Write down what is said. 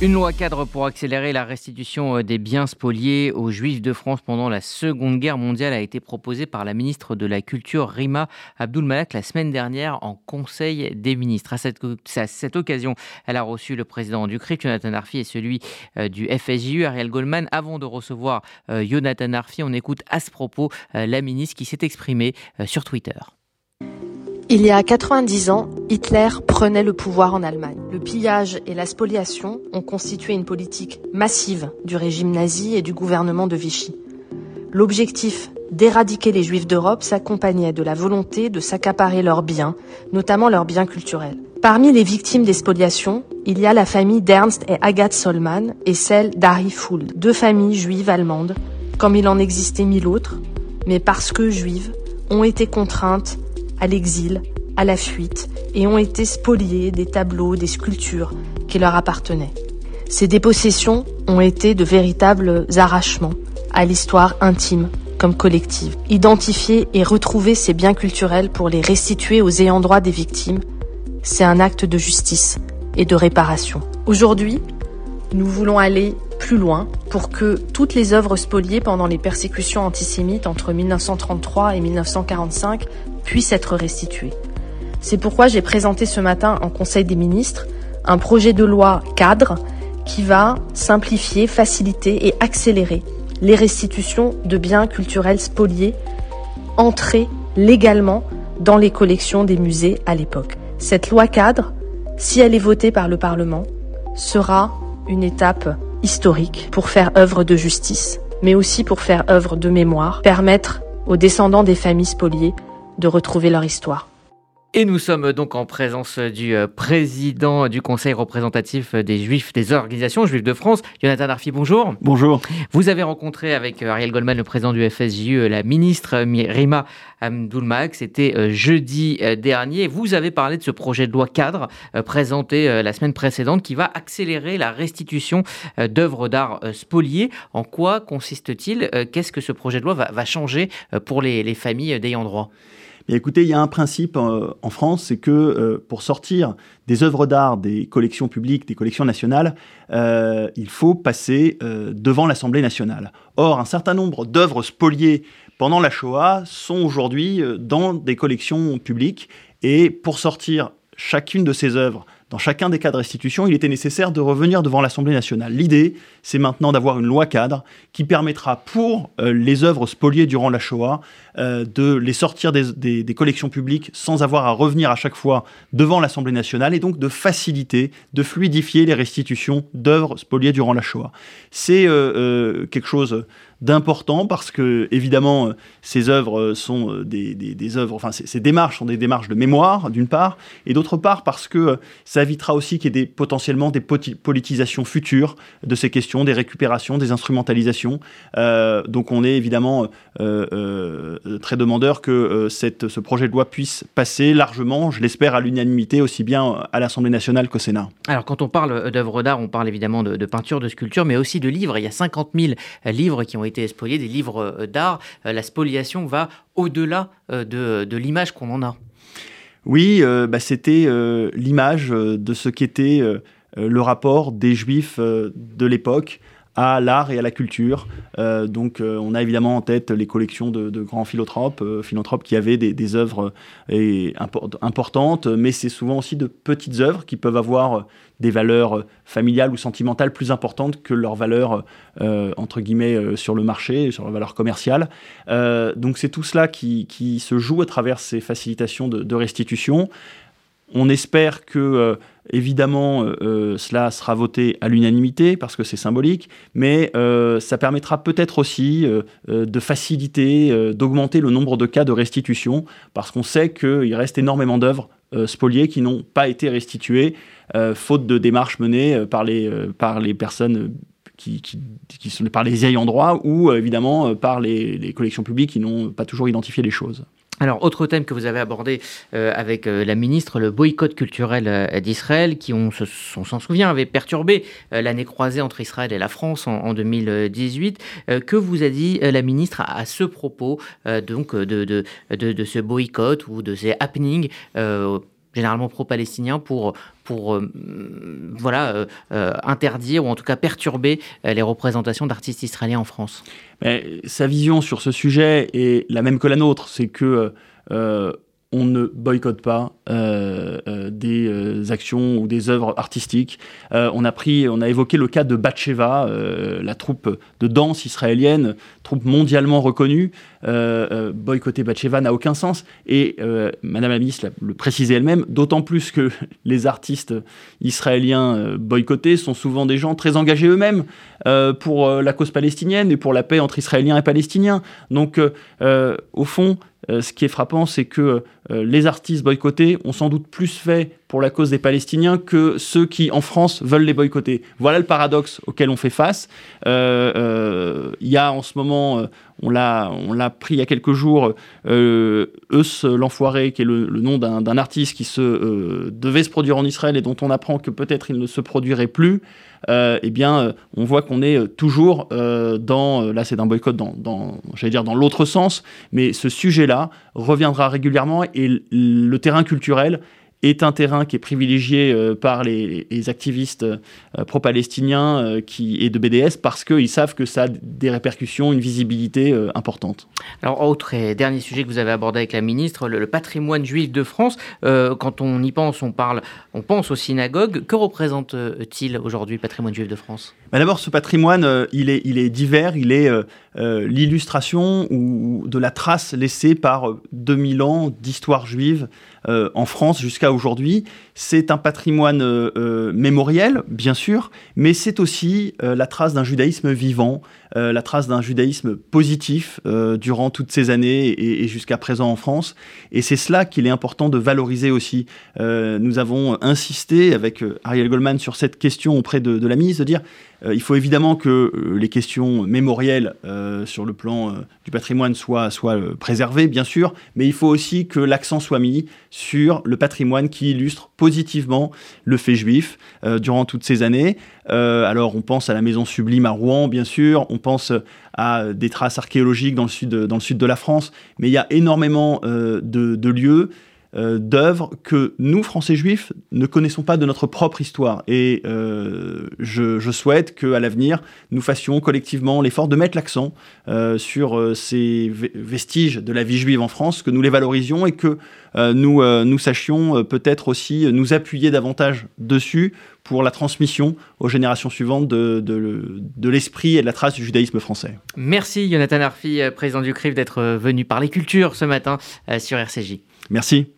Une loi cadre pour accélérer la restitution euh, des biens spoliés aux Juifs de France pendant la Seconde Guerre mondiale a été proposée par la ministre de la Culture Rima Abdul Malak la semaine dernière en Conseil des ministres. À cette, occasion, elle a reçu le président du CRIF, Jonathan Arfi, et celui euh, du FSJU, Ariel Goldman. Avant de recevoir euh, Jonathan Arfi, on écoute à ce propos la ministre qui s'est exprimée sur Twitter. Il y a 90 ans, Hitler prenait le pouvoir en Allemagne. Le pillage et la spoliation ont constitué une politique massive du régime nazi et du gouvernement de Vichy. L'objectif d'éradiquer les juifs d'Europe s'accompagnait de la volonté de s'accaparer leurs biens, notamment leurs biens culturels. Parmi les victimes des spoliations, il y a la famille d'Ernst et Agathe Solman et celle d'Harry Fuld, deux familles juives allemandes, comme il en existait mille autres, mais parce que juives, ont été contraintes à l'exil, à la fuite, et ont été spoliés des tableaux, des sculptures qui leur appartenaient. Ces dépossessions ont été de véritables arrachements à l'histoire intime comme collective. Identifier et retrouver ces biens culturels pour les restituer aux ayants droit des victimes, c'est un acte de justice et de réparation. Aujourd'hui, nous voulons aller plus loin pour que toutes les œuvres spoliées pendant les persécutions antisémites entre 1933 et 1945 puissent être restituées. C'est pourquoi j'ai présenté ce matin en Conseil des ministres un projet de loi cadre qui va simplifier, faciliter et accélérer les restitutions de biens culturels spoliés entrés légalement dans les collections des musées à l'époque. Cette loi cadre, si elle est votée par le Parlement, sera une étape historique pour faire œuvre de justice, mais aussi pour faire œuvre de mémoire, permettre aux descendants des familles spoliées de retrouver leur histoire. Et nous sommes donc en présence du euh, président du Conseil représentatif des Juifs des organisations Juifs de France, Jonathan Arfi, bonjour. Bonjour. Vous avez rencontré avec euh, Ariel Goldman, le président du FSJU, euh, la ministre Rima Abdulmak, c'était jeudi dernier. Vous avez parlé de ce projet de loi cadre présenté la semaine précédente qui va accélérer la restitution d'œuvres d'art spoliées. En quoi consiste-t-il Qu'est-ce que ce projet de loi va, changer pour les, les familles d'ayant droit? Écoutez, il y a un principe euh, en France, c'est que euh, pour sortir des œuvres d'art des collections publiques, des collections nationales, euh, il faut passer devant l'Assemblée nationale. Or, un certain nombre d'œuvres spoliées pendant la Shoah sont aujourd'hui dans des collections publiques, et pour sortir chacune de ces œuvres dans chacun des cas de restitution, il était nécessaire de revenir devant l'Assemblée nationale. L'idée, c'est maintenant d'avoir une loi cadre qui permettra pour euh, les œuvres spoliées durant la Shoah euh, de les sortir des, collections publiques sans avoir à revenir à chaque fois devant l'Assemblée nationale et donc de faciliter, de fluidifier les restitutions d'œuvres spoliées durant la Shoah. C'est euh, quelque chose d'important parce que évidemment ces œuvres sont des, des, des œuvres, enfin ces, démarches sont des démarches de mémoire d'une part et d'autre part parce que ça évitera aussi qu'il y ait potentiellement des politisations futures de ces questions, des récupérations, des instrumentalisations. Euh, donc on est évidemment euh, euh, très demandeur que cette, ce projet de loi puisse passer largement, je l'espère, à l'unanimité, aussi bien à l'Assemblée nationale qu'au Sénat. Alors quand on parle d'œuvres d'art, on parle évidemment de, de, peinture, de sculpture, mais aussi de livres. Il y a 50 000 livres qui ont été spoliés, des livres d'art. La spoliation va au-delà de, de l'image qu'on en a. Oui, euh, bah, c'était euh, l'image euh, de ce qu'était le rapport des Juifs de l'époque à l'art et à la culture. Euh, donc euh, on a évidemment en tête les collections de, grands philanthropes, euh, philanthropes qui avaient des, œuvres importantes, mais c'est souvent aussi de petites œuvres qui peuvent avoir des valeurs familiales ou sentimentales plus importantes que leurs valeurs entre guillemets sur le marché, sur leurs valeurs commerciales. donc c'est tout cela qui, se joue à travers ces facilitations de restitution. On espère que, euh, évidemment, euh, euh, cela sera voté à l'unanimité parce que c'est symbolique, mais ça permettra peut-être aussi de faciliter, d'augmenter le nombre de cas de restitution parce qu'on sait qu'il reste énormément d'œuvres spoliées qui n'ont pas été restituées, faute de démarches menées par, les, par les personnes qui, sont par les ayants droit ou évidemment par les collections publiques qui n'ont pas toujours identifié les choses. Alors, autre thème que vous avez abordé euh, avec euh, la ministre, le boycott culturel euh, d'Israël, qui, on, s'en souvient, avait perturbé l'année croisée entre Israël et la France en, 2018. que vous a dit la ministre à, ce propos donc de, de, de, ce boycott ou de ces happenings généralement pro-palestiniens, pour, pour voilà, interdire ou en tout cas perturber les représentations d'artistes israéliens en France. Mais Sa vision sur ce sujet est la même que la nôtre, c'est que on ne boycotte pas euh, euh, des euh, actions ou des œuvres artistiques. on a pris, on a évoqué le cas de Batsheva, la troupe de danse israélienne, troupe mondialement reconnue. boycotter Batsheva n'a aucun sens. Et Madame la ministre le précisait elle-même, d'autant plus que les artistes israéliens boycottés sont souvent des gens très engagés eux-mêmes pour la cause palestinienne et pour la paix entre Israéliens et Palestiniens. Donc, au fond, ce qui est frappant, c'est que euh, les artistes boycottés ont sans doute plus fait pour la cause des Palestiniens que ceux qui, en France, veulent les boycotter. Voilà le paradoxe auquel on fait face. Euh, il y a en ce moment, on l'a, on l'a pris il y a quelques jours, Eus l'Enfoiré, qui est le, nom d'un, artiste qui se, devait se produire en Israël et dont on apprend que peut-être il ne se produirait plus. eh bien, on voit qu'on est toujours dans, là c'est d'un boycott dans, dans j'allais dire dans l'autre sens, mais ce sujet-là reviendra régulièrement et le terrain culturel est un terrain qui est privilégié euh, par les, activistes euh, pro-palestiniens euh, et de BDS parce qu'ils savent que ça a des répercussions, une visibilité importante. Alors, autre et dernier sujet que vous avez abordé avec la ministre, le, patrimoine juif de France. quand on y pense, on parle, on pense aux synagogues. Que représente-t-il aujourd'hui le patrimoine juif de France? Bah, D'abord, ce patrimoine, il, est, il est divers. Il est l'illustration ou de la trace laissée par 2000 ans d'histoire juive euh, en France jusqu'à aujourd'hui. C'est un patrimoine euh, euh, mémoriel, bien sûr, mais c'est aussi la trace d'un judaïsme vivant, la trace d'un judaïsme positif durant toutes ces années et, jusqu'à présent en France. Et c'est cela qu'il est important de valoriser aussi. nous avons insisté avec Ariel Goldman sur cette question auprès de, de la ministre, de dire il faut évidemment que les questions mémorielles sur le plan du patrimoine soient, préservées, bien sûr, mais il faut aussi que l'accent soit mis sur le patrimoine qui illustre positivement le fait juif euh, durant toutes ces années. Euh, alors on pense à la maison sublime à Rouen, bien sûr, on pense à des traces archéologiques dans le sud, de la France, mais il y a énormément euh, de, lieux euh, d'œuvres que nous, Français juifs, ne connaissons pas de notre propre histoire. Et euh, je, je, souhaite qu'à l'avenir, nous fassions collectivement l'effort de mettre l'accent euh, sur ces vestiges de la vie juive en France, que nous les valorisions et que nous, nous sachions peut-être aussi nous appuyer davantage dessus pour la transmission aux générations suivantes de, de, de l'esprit et de la trace du judaïsme français. Merci Jonathan Arfi, président du CRIF, d'être venu parler culture ce matin sur RCJ. Merci.